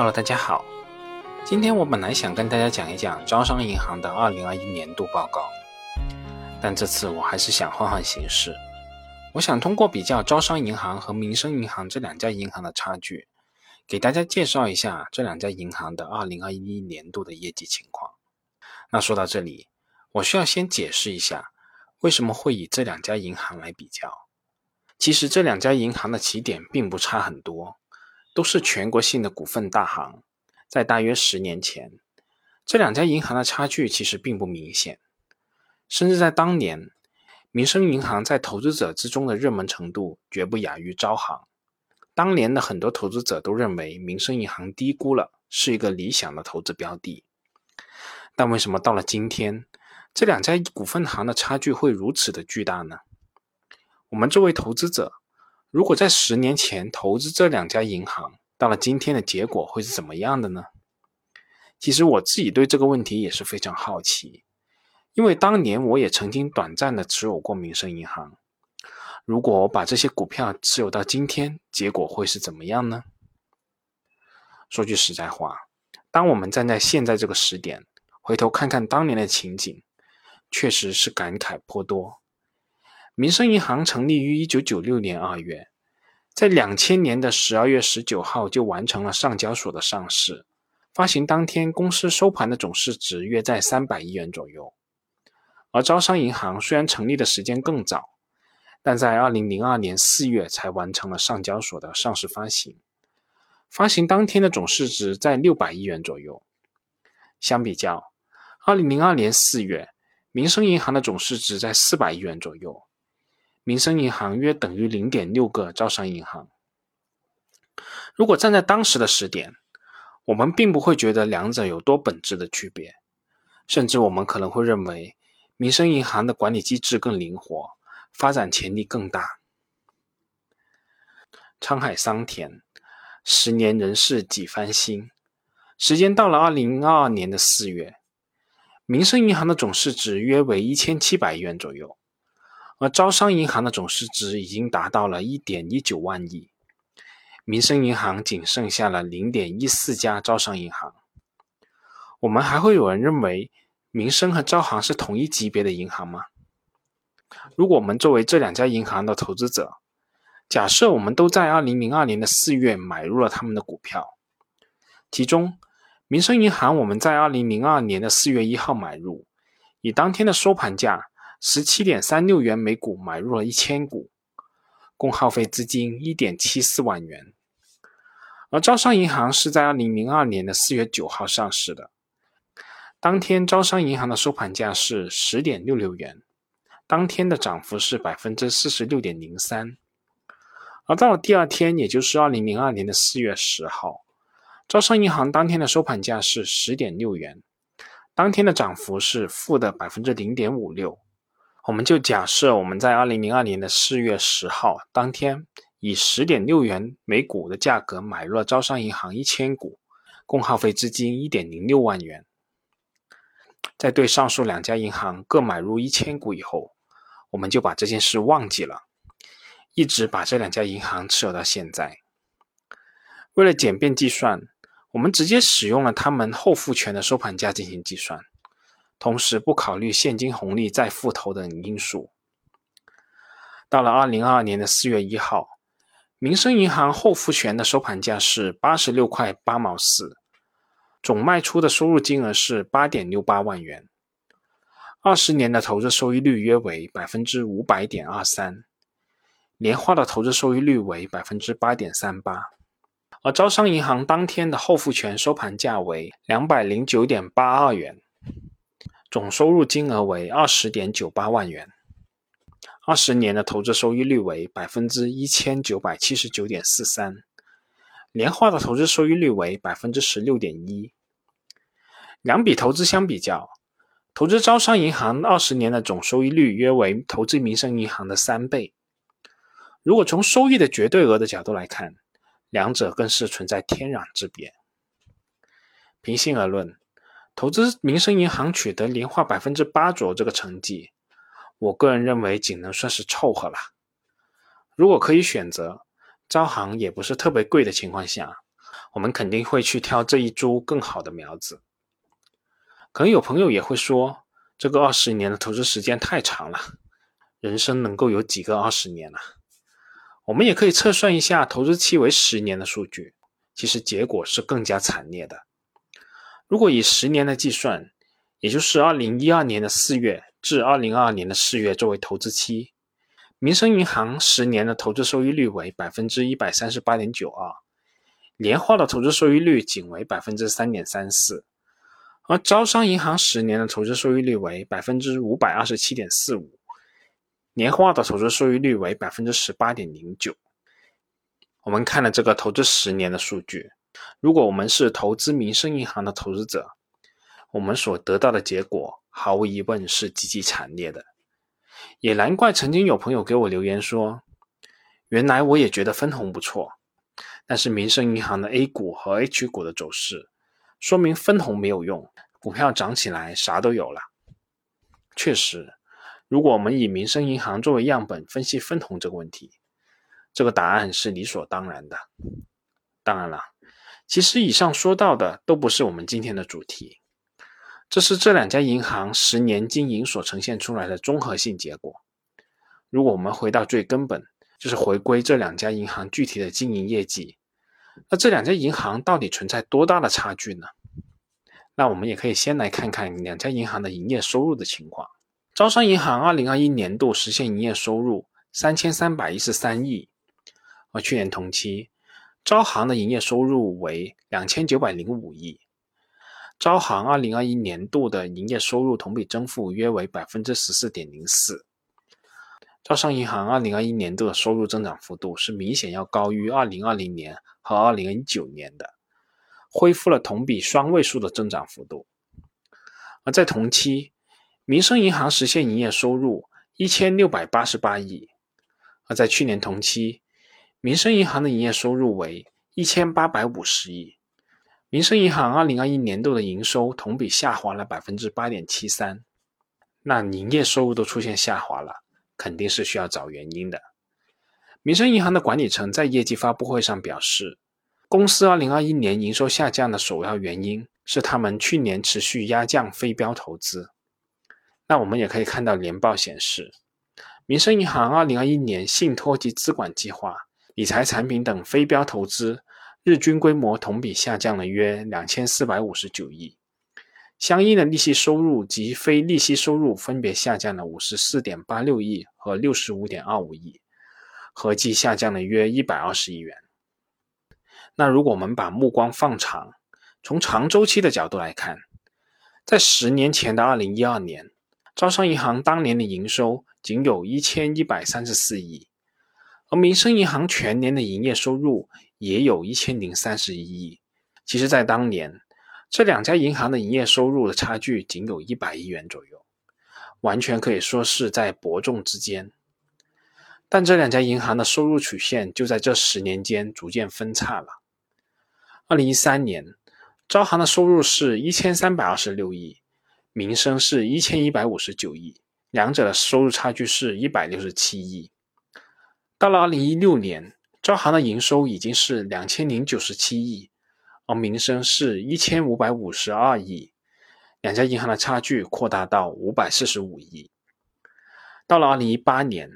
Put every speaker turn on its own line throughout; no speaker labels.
Hello，大家好。今天我本来想跟大家讲一讲招商银行的2021年度报告，但这次我还是想换换形式。我想通过比较招商银行和民生银行这两家银行的差距，给大家介绍一下这两家银行的2021年度的业绩情况。那说到这里，我需要先解释一下，为什么会以这两家银行来比较。其实这两家银行的起点并不差很多。都是全国性的股份大行，在大约十年前，这两家银行的差距其实并不明显，甚至在当年，民生银行在投资者之中的热门程度绝不亚于招行。当年的很多投资者都认为民生银行低估了，是一个理想的投资标的。但为什么到了今天，这两家股份行的差距会如此的巨大呢？我们作为投资者。如果在十年前投资这两家银行，到了今天的结果会是怎么样的呢？其实我自己对这个问题也是非常好奇，因为当年我也曾经短暂的持有过民生银行。如果我把这些股票持有到今天，结果会是怎么样呢？说句实在话，当我们站在现在这个时点，回头看看当年的情景，确实是感慨颇多。民生银行成立于一九九六年二月，在两千年的十二月十九号就完成了上交所的上市。发行当天，公司收盘的总市值约在三百亿元左右。而招商银行虽然成立的时间更早，但在二零零二年四月才完成了上交所的上市发行。发行当天的总市值在六百亿元左右。相比较，二零零二年四月，民生银行的总市值在四百亿元左右。民生银行约等于零点六个招商银行。如果站在当时的时点，我们并不会觉得两者有多本质的区别，甚至我们可能会认为民生银行的管理机制更灵活，发展潜力更大。沧海桑田，十年人事几番新。时间到了二零二二年的四月，民生银行的总市值约为一千七百亿元左右。而招商银行的总市值已经达到了一点一九万亿，民生银行仅剩下了零点一四家招商银行。我们还会有人认为民生和招行是同一级别的银行吗？如果我们作为这两家银行的投资者，假设我们都在二零零二年的四月买入了他们的股票，其中民生银行我们在二零零二年的四月一号买入，以当天的收盘价。十七点三六元每股买入了一千股，共耗费资金一点七四万元。而招商银行是在二零零二年的四月九号上市的，当天招商银行的收盘价是十点六六元，当天的涨幅是百分之四十六点零三。而到了第二天，也就是二零零二年的四月十号，招商银行当天的收盘价是十点六元，当天的涨幅是负的百分之零点五六。我们就假设我们在二零零二年的四月十号当天，以十点六元每股的价格买入了招商银行一千股，共耗费资金一点零六万元。在对上述两家银行各买入一千股以后，我们就把这件事忘记了，一直把这两家银行持有到现在。为了简便计算，我们直接使用了他们后复权的收盘价进行计算。同时不考虑现金红利再复投等因素。到了二零二二年的四月一号，民生银行后复权的收盘价是八十六块八毛四，总卖出的收入金额是八点六八万元，二十年的投资收益率约为百分之五百点二三，年化的投资收益率为百分之八点三八。而招商银行当天的后复权收盘价为两百零九点八二元。总收入金额为二十点九八万元，二十年的投资收益率为百分之一千九百七十九点四三，年化的投资收益率为百分之十六点一。两笔投资相比较，投资招商银行二十年的总收益率约为投资民生银行的三倍。如果从收益的绝对额的角度来看，两者更是存在天壤之别。平心而论。投资民生银行取得年化百分之八左右这个成绩，我个人认为仅能算是凑合了。如果可以选择，招行也不是特别贵的情况下，我们肯定会去挑这一株更好的苗子。可能有朋友也会说，这个二十年的投资时间太长了，人生能够有几个二十年啊？我们也可以测算一下投资期为十年的数据，其实结果是更加惨烈的。如果以十年来计算，也就是二零一二年的四月至二零二二年的四月作为投资期，民生银行十年的投资收益率为百分之一百三十八点九二，年化的投资收益率仅为百分之三点三四。而招商银行十年的投资收益率为百分之五百二十七点四五，年化的投资收益率为百分之十八点零九。我们看了这个投资十年的数据，如果我们是投资民生银行的投资者，我们所得到的结果毫无疑问是极其惨烈的。也难怪曾经有朋友给我留言说，原来我也觉得分红不错，但是民生银行的 A 股和 H 股的走势。说明分红没有用，股票涨起来啥都有了。确实，如果我们以民生银行作为样本分析分红这个问题，这个答案是理所当然的。当然了，其实以上说到的都不是我们今天的主题，这是这两家银行十年经营所呈现出来的综合性结果。如果我们回到最根本，就是回归这两家银行具体的经营业绩。那这两家银行到底存在多大的差距呢？那我们也可以先来看看两家银行的营业收入的情况。招商银行二零二一年度实现营业收入三千三百一十三亿，而去年同期，招行的营业收入为两千九百零五亿。招行二零二一年度的营业收入同比增幅约为百分之十四点零四。招商银行二零二一年度的收入增长幅度是明显要高于二零二零年和二零一九年的，恢复了同比双位数的增长幅度。而在同期，民生银行实现营业收入一千六百八十八亿，而在去年同期，民生银行的营业收入为一千八百五十亿。民生银行二零二一年度的营收同比下滑了百分之八点七三，那营业收入都出现下滑了。肯定是需要找原因的。民生银行的管理层在业绩发布会上表示，公司2021年营收下降的首要原因是他们去年持续压降非标投资。那我们也可以看到年报显示，民生银行2021年信托及资管计划、理财产品等非标投资日均规模同比下降了约2459亿。相应的利息收入及非利息收入分别下降了五十四点八六亿和六十五点二五亿，合计下降了约一百二十亿元。那如果我们把目光放长，从长周期的角度来看，在十年前的二零一二年，招商银行当年的营收仅有一千一百三十四亿，而民生银行全年的营业收入也有一千零三十一亿。其实，在当年。这两家银行的营业收入的差距仅有一百亿元左右，完全可以说是在伯仲之间。但这两家银行的收入曲线就在这十年间逐渐分叉了。二零一三年，招行的收入是一千三百二十六亿，民生是一千一百五十九亿，两者的收入差距是一百六十七亿。到了二零一六年，招行的营收已经是两千零九十七亿。而民生是一千五百五十二亿，两家银行的差距扩大到五百四十五亿。到了二零一八年，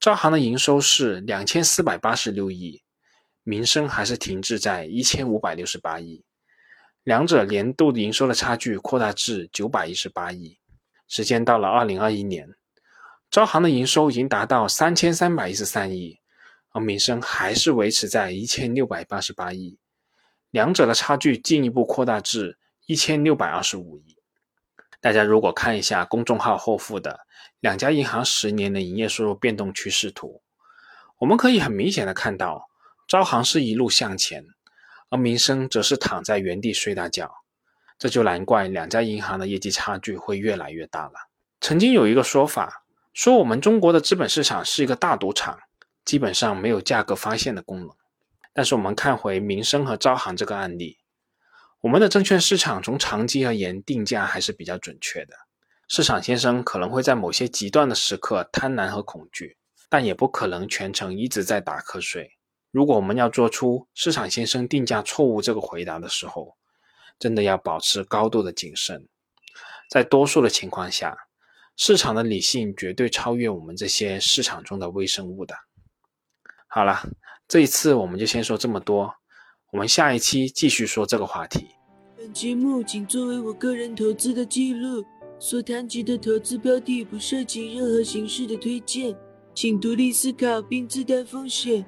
招行的营收是两千四百八十六亿，民生还是停滞在一千五百六十八亿，两者年度营收的差距扩大至九百一十八亿。时间到了二零二一年，招行的营收已经达到三千三百一十三亿，而民生还是维持在一千六百八十八亿。两者的差距进一步扩大至一千六百二十五亿。大家如果看一下公众号后附的两家银行十年的营业收入变动趋势图，我们可以很明显的看到，招行是一路向前，而民生则是躺在原地睡大觉。这就难怪两家银行的业绩差距会越来越大了。曾经有一个说法，说我们中国的资本市场是一个大赌场，基本上没有价格发现的功能。但是我们看回民生和招行这个案例，我们的证券市场从长期而言定价还是比较准确的。市场先生可能会在某些极端的时刻贪婪和恐惧，但也不可能全程一直在打瞌睡。如果我们要做出市场先生定价错误这个回答的时候，真的要保持高度的谨慎。在多数的情况下，市场的理性绝对超越我们这些市场中的微生物的。好了，这一次我们就先说这么多，我们下一期继续说这个话题。
本节目仅作为我个人投资的记录，所谈及的投资标的不涉及任何形式的推荐，请独立思考并自担风险。